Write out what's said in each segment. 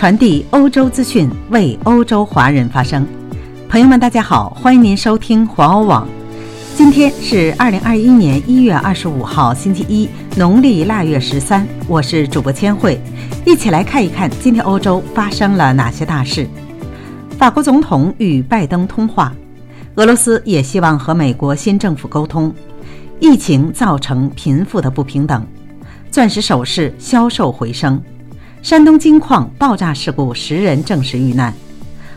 传递欧洲资讯，为欧洲华人发声。朋友们，大家好，欢迎您收听华欧网。今天是二零二一年一月二十五号，星期一，农历腊月十三。我是主播千惠，一起来看一看今天欧洲发生了哪些大事。法国总统与拜登通话，俄罗斯也希望和美国新政府沟通。疫情造成贫富的不平等，钻石首饰销售回升。山东金矿爆炸事故，十人证实遇难。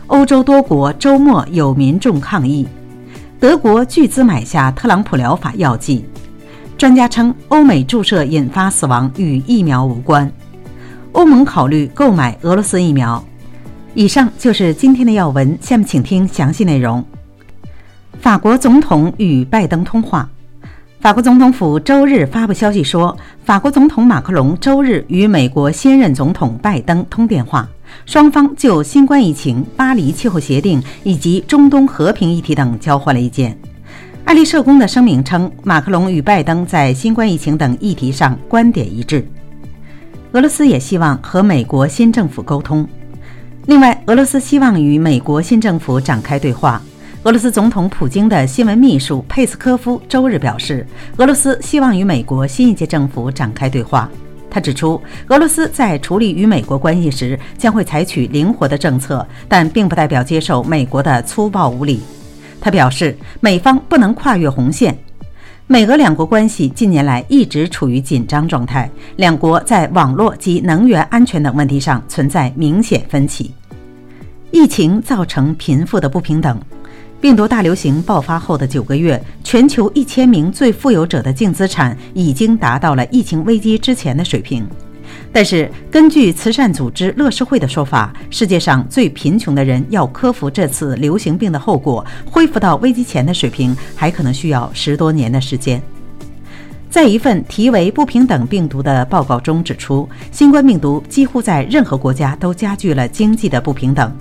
欧洲多国周末有民众抗议。德国巨资买下特朗普疗法药剂。专家称，欧美注射引发死亡与疫苗无关。欧盟考虑购买俄罗斯疫苗。以上就是今天的要闻，下面请听详细内容。法国总统与拜登通话。法国总统府周日发布消息说，法国总统马克龙周日与美国新任总统拜登通电话，双方就新冠疫情、巴黎气候协定以及中东和平议题等交换了意见。爱丽舍宫的声明称，马克龙与拜登在新冠疫情等议题上观点一致。俄罗斯也希望和美国新政府沟通。另外，俄罗斯希望与美国新政府展开对话。俄罗斯总统普京的新闻秘书佩斯科夫周日表示，俄罗斯希望与美国新一届政府展开对话。他指出，俄罗斯在处理与美国关系时将会采取灵活的政策，但并不代表接受美国的粗暴无礼。他表示，美方不能跨越红线。美俄两国关系近年来一直处于紧张状态，两国在网络及能源安全等问题上存在明显分歧。疫情造成贫富的不平等。病毒大流行爆发后的九个月，全球一千名最富有者的净资产已经达到了疫情危机之前的水平。但是，根据慈善组织乐施会的说法，世界上最贫穷的人要克服这次流行病的后果，恢复到危机前的水平，还可能需要十多年的时间。在一份题为《不平等病毒》的报告中指出，新冠病毒几乎在任何国家都加剧了经济的不平等。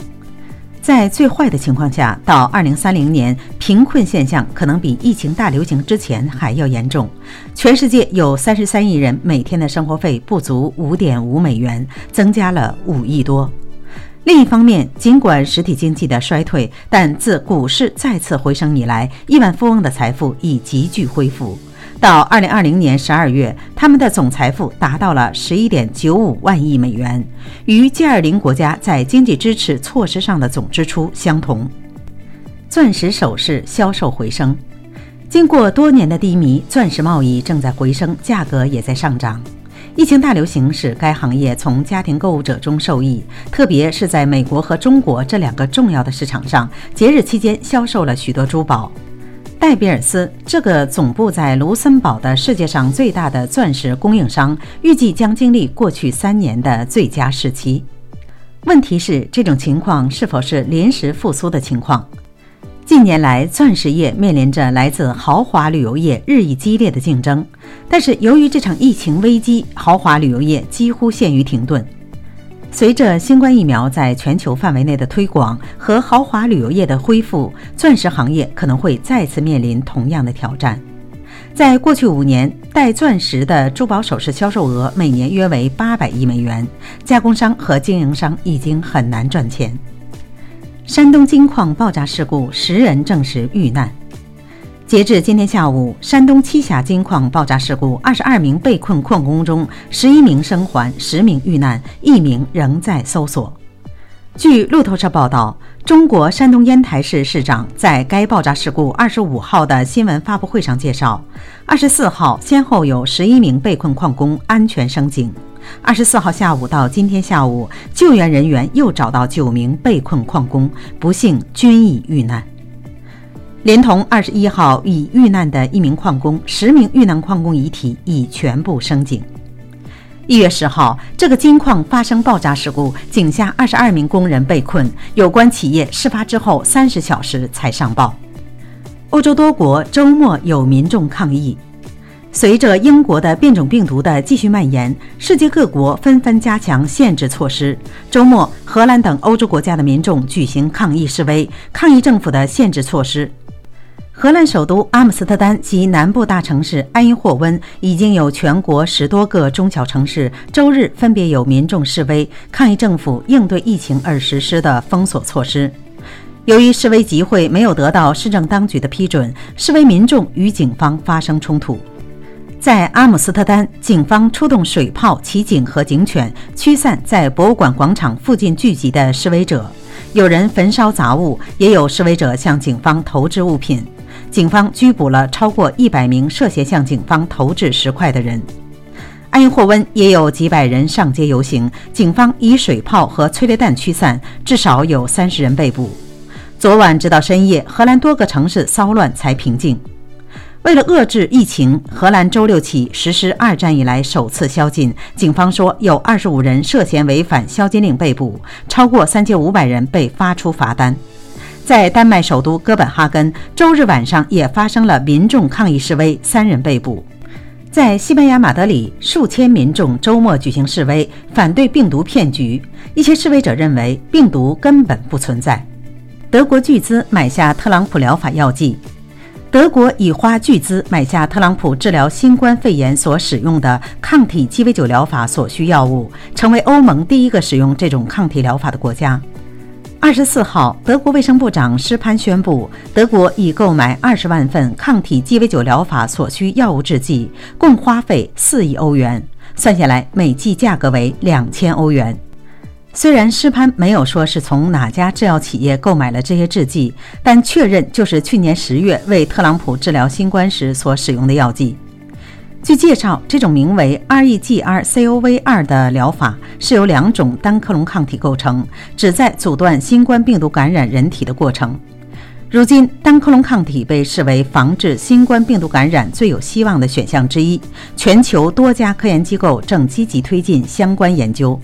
在最坏的情况下，到二零三零年，贫困现象可能比疫情大流行之前还要严重。全世界有三十三亿人每天的生活费不足五点五美元，增加了五亿多。另一方面，尽管实体经济的衰退，但自股市再次回升以来，亿万富翁的财富已急剧恢复。到二零二零年十二月，他们的总财富达到了十一点九五万亿美元，与 G20 国家在经济支持措施上的总支出相同。钻石首饰销售回升，经过多年的低迷，钻石贸易正在回升，价格也在上涨。疫情大流行使该行业从家庭购物者中受益，特别是在美国和中国这两个重要的市场上，节日期间销售了许多珠宝。戴比尔斯这个总部在卢森堡的世界上最大的钻石供应商，预计将经历过去三年的最佳时期。问题是，这种情况是否是临时复苏的情况？近年来，钻石业面临着来自豪华旅游业日益激烈的竞争，但是由于这场疫情危机，豪华旅游业几乎陷于停顿。随着新冠疫苗在全球范围内的推广和豪华旅游业的恢复，钻石行业可能会再次面临同样的挑战。在过去五年，带钻石的珠宝首饰销售额每年约为八百亿美元，加工商和经营商已经很难赚钱。山东金矿爆炸事故，十人证实遇难。截至今天下午，山东栖霞金矿爆炸事故，二十二名被困矿工中，十一名生还，十名遇难，一名仍在搜索。据路透社报道，中国山东烟台市市长在该爆炸事故二十五号的新闻发布会上介绍，二十四号先后有十一名被困矿工安全升井，二十四号下午到今天下午，救援人员又找到九名被困矿工，不幸均已遇难。连同二十一号已遇难的一名矿工，十名遇难矿工遗体已全部升井。一月十号，这个金矿发生爆炸事故，井下二十二名工人被困。有关企业事发之后三十小时才上报。欧洲多国周末有民众抗议，随着英国的变种病毒的继续蔓延，世界各国纷纷加强限制措施。周末，荷兰等欧洲国家的民众举行抗议示威，抗议政府的限制措施。荷兰首都阿姆斯特丹及南部大城市埃因霍温已经有全国十多个中小城市周日分别有民众示威，抗议政府应对疫情而实施的封锁措施。由于示威集会没有得到市政当局的批准，示威民众与警方发生冲突。在阿姆斯特丹，警方出动水炮、骑警和警犬驱散在博物馆广场附近聚集的示威者。有人焚烧杂物，也有示威者向警方投掷物品。警方拘捕了超过一百名涉嫌向警方投掷石块的人。埃因霍温也有几百人上街游行，警方以水炮和催泪弹驱散，至少有三十人被捕。昨晚直到深夜，荷兰多个城市骚乱才平静。为了遏制疫情，荷兰周六起实施二战以来首次宵禁。警方说，有二十五人涉嫌违反宵禁令被捕，超过三千五百人被发出罚单。在丹麦首都哥本哈根，周日晚上也发生了民众抗议示威，三人被捕。在西班牙马德里，数千民众周末举行示威，反对病毒骗局。一些示威者认为病毒根本不存在。德国巨资买下特朗普疗法药剂。德国已花巨资买下特朗普治疗新冠肺炎所使用的抗体鸡尾酒疗法所需药物，成为欧盟第一个使用这种抗体疗法的国家。二十四号，德国卫生部长施潘宣布，德国已购买二十万份抗体鸡尾酒疗法所需药物制剂，共花费四亿欧元，算下来每剂价格为两千欧元。虽然施潘没有说是从哪家制药企业购买了这些制剂，但确认就是去年十月为特朗普治疗新冠时所使用的药剂。据介绍，这种名为 REGR-CoV2 的疗法是由两种单克隆抗体构成，旨在阻断新冠病毒感染人体的过程。如今，单克隆抗体被视为防治新冠病毒感染最有希望的选项之一，全球多家科研机构正积极推进相关研究。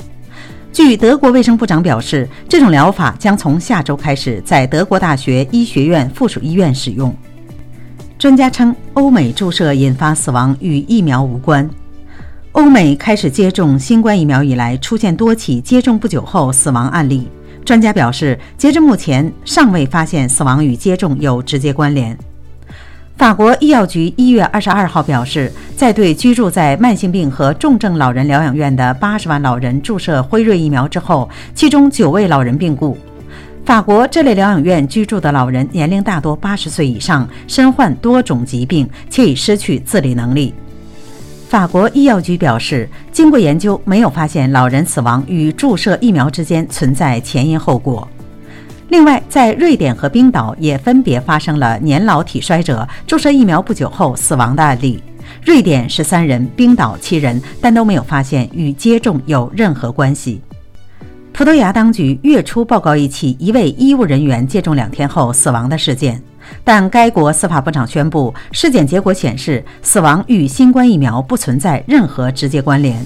据德国卫生部长表示，这种疗法将从下周开始在德国大学医学院附属医院使用。专家称，欧美注射引发死亡与疫苗无关。欧美开始接种新冠疫苗以来，出现多起接种不久后死亡案例。专家表示，截至目前，尚未发现死亡与接种有直接关联。法国医药局一月二十二号表示，在对居住在慢性病和重症老人疗养院的八十万老人注射辉瑞疫苗之后，其中九位老人病故。法国这类疗养院居住的老人年龄大多八十岁以上，身患多种疾病，且已失去自理能力。法国医药局表示，经过研究，没有发现老人死亡与注射疫苗之间存在前因后果。另外，在瑞典和冰岛也分别发生了年老体衰者注射疫苗不久后死亡的案例。瑞典十三人，冰岛七人，但都没有发现与接种有任何关系。葡萄牙当局月初报告一起一位医务人员接种两天后死亡的事件，但该国司法部长宣布，尸检结果显示死亡与新冠疫苗不存在任何直接关联。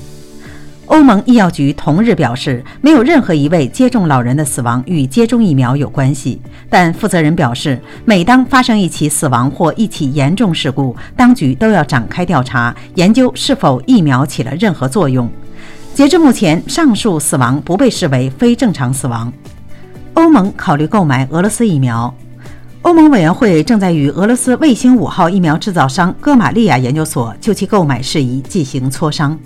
欧盟医药局同日表示，没有任何一位接种老人的死亡与接种疫苗有关系。但负责人表示，每当发生一起死亡或一起严重事故，当局都要展开调查，研究是否疫苗起了任何作用。截至目前，上述死亡不被视为非正常死亡。欧盟考虑购买俄罗斯疫苗。欧盟委员会正在与俄罗斯卫星五号疫苗制造商戈马利亚研究所就其购买事宜进行磋商。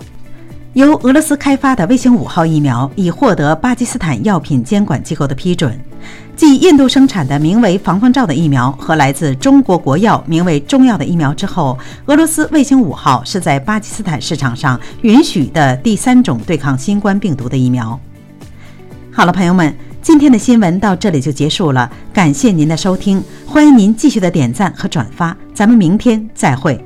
由俄罗斯开发的卫星五号疫苗已获得巴基斯坦药品监管机构的批准。继印度生产的名为“防风罩”的疫苗和来自中国国药名为“中药”的疫苗之后，俄罗斯卫星五号是在巴基斯坦市场上允许的第三种对抗新冠病毒的疫苗。好了，朋友们，今天的新闻到这里就结束了，感谢您的收听，欢迎您继续的点赞和转发，咱们明天再会。